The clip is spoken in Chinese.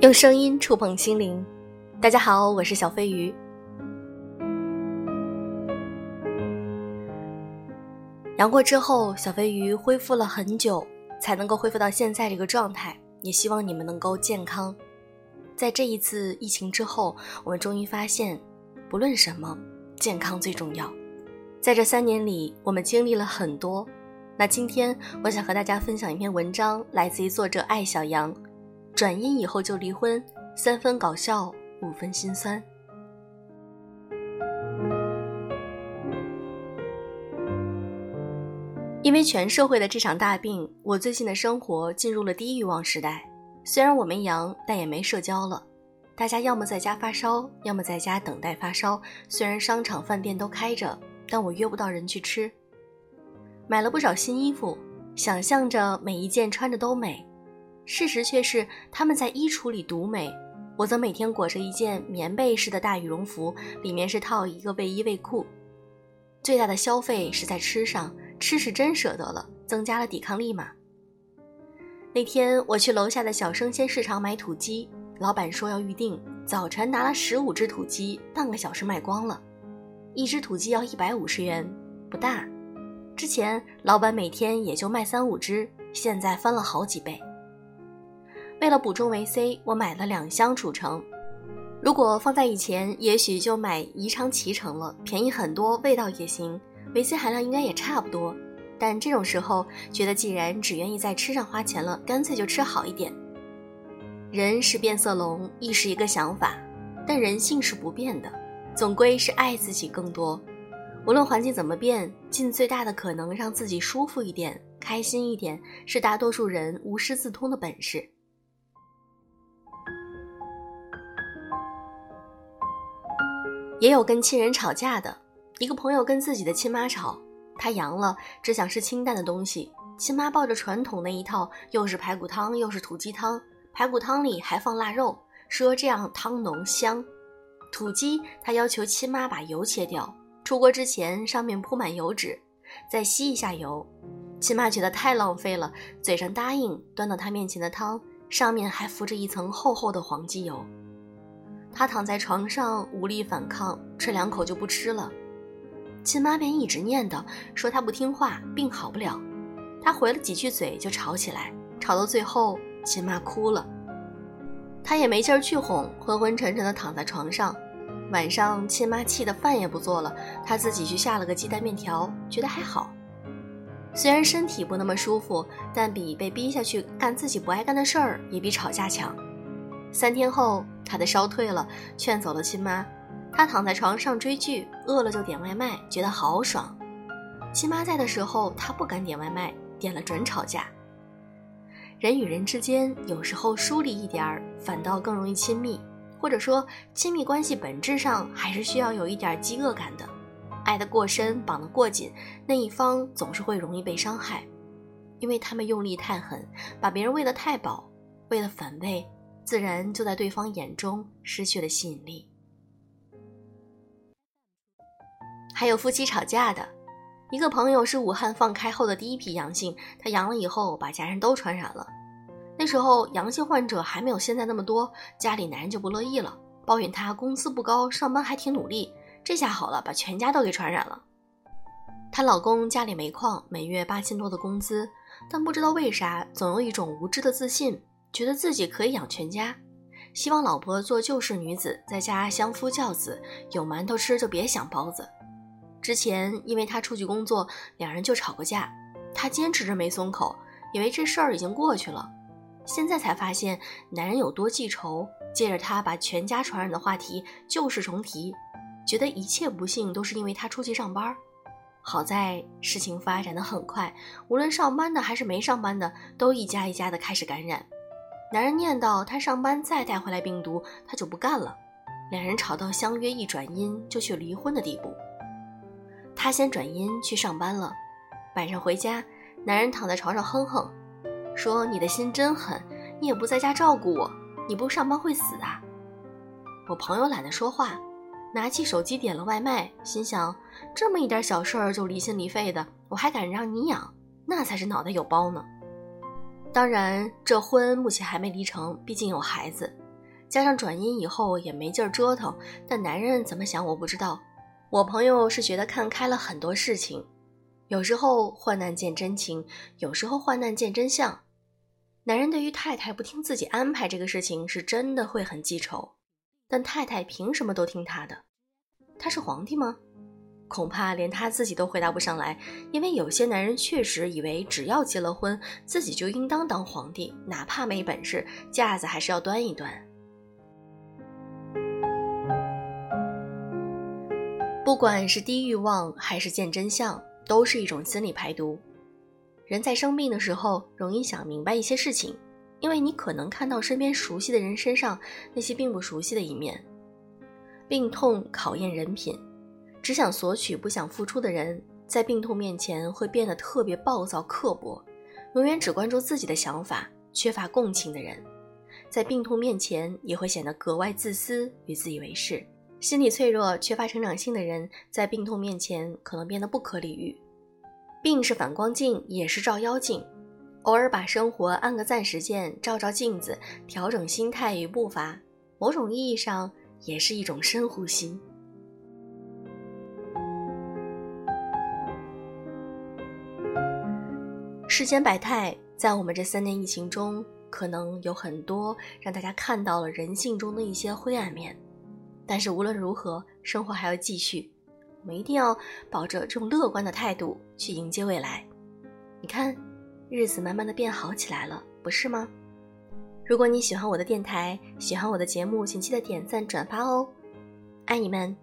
用声音触碰心灵，大家好，我是小飞鱼。阳过之后，小飞鱼恢复了很久，才能够恢复到现在这个状态。也希望你们能够健康。在这一次疫情之后，我们终于发现，不论什么，健康最重要。在这三年里，我们经历了很多。那今天，我想和大家分享一篇文章，来自于作者艾小羊。转阴以后就离婚，三分搞笑，五分心酸。因为全社会的这场大病，我最近的生活进入了低欲望时代。虽然我没阳，但也没社交了。大家要么在家发烧，要么在家等待发烧。虽然商场、饭店都开着，但我约不到人去吃。买了不少新衣服，想象着每一件穿着都美。事实却是，他们在衣橱里独美，我则每天裹着一件棉被式的大羽绒服，里面是套一个卫衣卫裤。最大的消费是在吃上，吃是真舍得了，增加了抵抗力嘛。那天我去楼下的小生鲜市场买土鸡，老板说要预定，早晨拿了十五只土鸡，半个小时卖光了，一只土鸡要一百五十元，不大。之前老板每天也就卖三五只，现在翻了好几倍。为了补充维 C，我买了两箱储成。如果放在以前，也许就买宜昌脐橙了，便宜很多，味道也行，维 C 含量应该也差不多。但这种时候，觉得既然只愿意在吃上花钱了，干脆就吃好一点。人是变色龙，亦是一个想法，但人性是不变的，总归是爱自己更多。无论环境怎么变，尽最大的可能让自己舒服一点、开心一点，是大多数人无师自通的本事。也有跟亲人吵架的，一个朋友跟自己的亲妈吵，他阳了，只想吃清淡的东西。亲妈抱着传统那一套，又是排骨汤，又是土鸡汤，排骨汤里还放腊肉，说这样汤浓香。土鸡他要求亲妈把油切掉，出锅之前上面铺满油纸，再吸一下油。亲妈觉得太浪费了，嘴上答应，端到他面前的汤上面还浮着一层厚厚的黄鸡油。他躺在床上无力反抗，吃两口就不吃了。亲妈便一直念叨，说他不听话，病好不了。他回了几句嘴就吵起来，吵到最后，亲妈哭了。他也没劲儿去哄，昏昏沉沉的躺在床上。晚上，亲妈气得饭也不做了，他自己去下了个鸡蛋面条，觉得还好。虽然身体不那么舒服，但比被逼下去干自己不爱干的事儿，也比吵架强。三天后。他的烧退了，劝走了亲妈。他躺在床上追剧，饿了就点外卖，觉得好爽。亲妈在的时候，他不敢点外卖，点了准吵架。人与人之间，有时候疏离一点儿，反倒更容易亲密。或者说，亲密关系本质上还是需要有一点饥饿感的。爱得过深，绑得过紧，那一方总是会容易被伤害，因为他们用力太狠，把别人喂得太饱，为了反胃。自然就在对方眼中失去了吸引力。还有夫妻吵架的，一个朋友是武汉放开后的第一批阳性，他阳了以后把家人都传染了。那时候阳性患者还没有现在那么多，家里男人就不乐意了，抱怨他工资不高，上班还挺努力。这下好了，把全家都给传染了。她老公家里煤矿，每月八千多的工资，但不知道为啥总有一种无知的自信。觉得自己可以养全家，希望老婆做旧式女子，在家相夫教子，有馒头吃就别想包子。之前因为他出去工作，两人就吵过架，他坚持着没松口，以为这事儿已经过去了。现在才发现男人有多记仇，借着他把全家传染的话题旧事重提，觉得一切不幸都是因为他出去上班。好在事情发展的很快，无论上班的还是没上班的，都一家一家的开始感染。男人念叨他上班再带回来病毒，他就不干了。两人吵到相约一转阴就去离婚的地步。他先转阴去上班了，晚上回家，男人躺在床上哼哼，说：“你的心真狠，你也不在家照顾我，你不上班会死啊。”我朋友懒得说话，拿起手机点了外卖，心想：这么一点小事儿就离心离肺的，我还敢让你养？那才是脑袋有包呢。当然，这婚目前还没离成，毕竟有孩子，加上转阴以后也没劲儿折腾。但男人怎么想我不知道。我朋友是觉得看开了很多事情，有时候患难见真情，有时候患难见真相。男人对于太太不听自己安排这个事情，是真的会很记仇。但太太凭什么都听他的？他是皇帝吗？恐怕连他自己都回答不上来，因为有些男人确实以为只要结了婚，自己就应当当皇帝，哪怕没本事，架子还是要端一端。不管是低欲望还是见真相，都是一种心理排毒。人在生病的时候，容易想明白一些事情，因为你可能看到身边熟悉的人身上那些并不熟悉的一面。病痛考验人品。只想索取不想付出的人，在病痛面前会变得特别暴躁刻薄；永远只关注自己的想法、缺乏共情的人，在病痛面前也会显得格外自私与自以为是。心理脆弱、缺乏成长性的人，在病痛面前可能变得不可理喻。病是反光镜，也是照妖镜。偶尔把生活按个暂时键，照照镜子，调整心态与步伐，某种意义上也是一种深呼吸。世间百态，在我们这三年疫情中，可能有很多让大家看到了人性中的一些灰暗面。但是无论如何，生活还要继续，我们一定要抱着这种乐观的态度去迎接未来。你看，日子慢慢的变好起来了，不是吗？如果你喜欢我的电台，喜欢我的节目，请记得点赞转发哦，爱你们。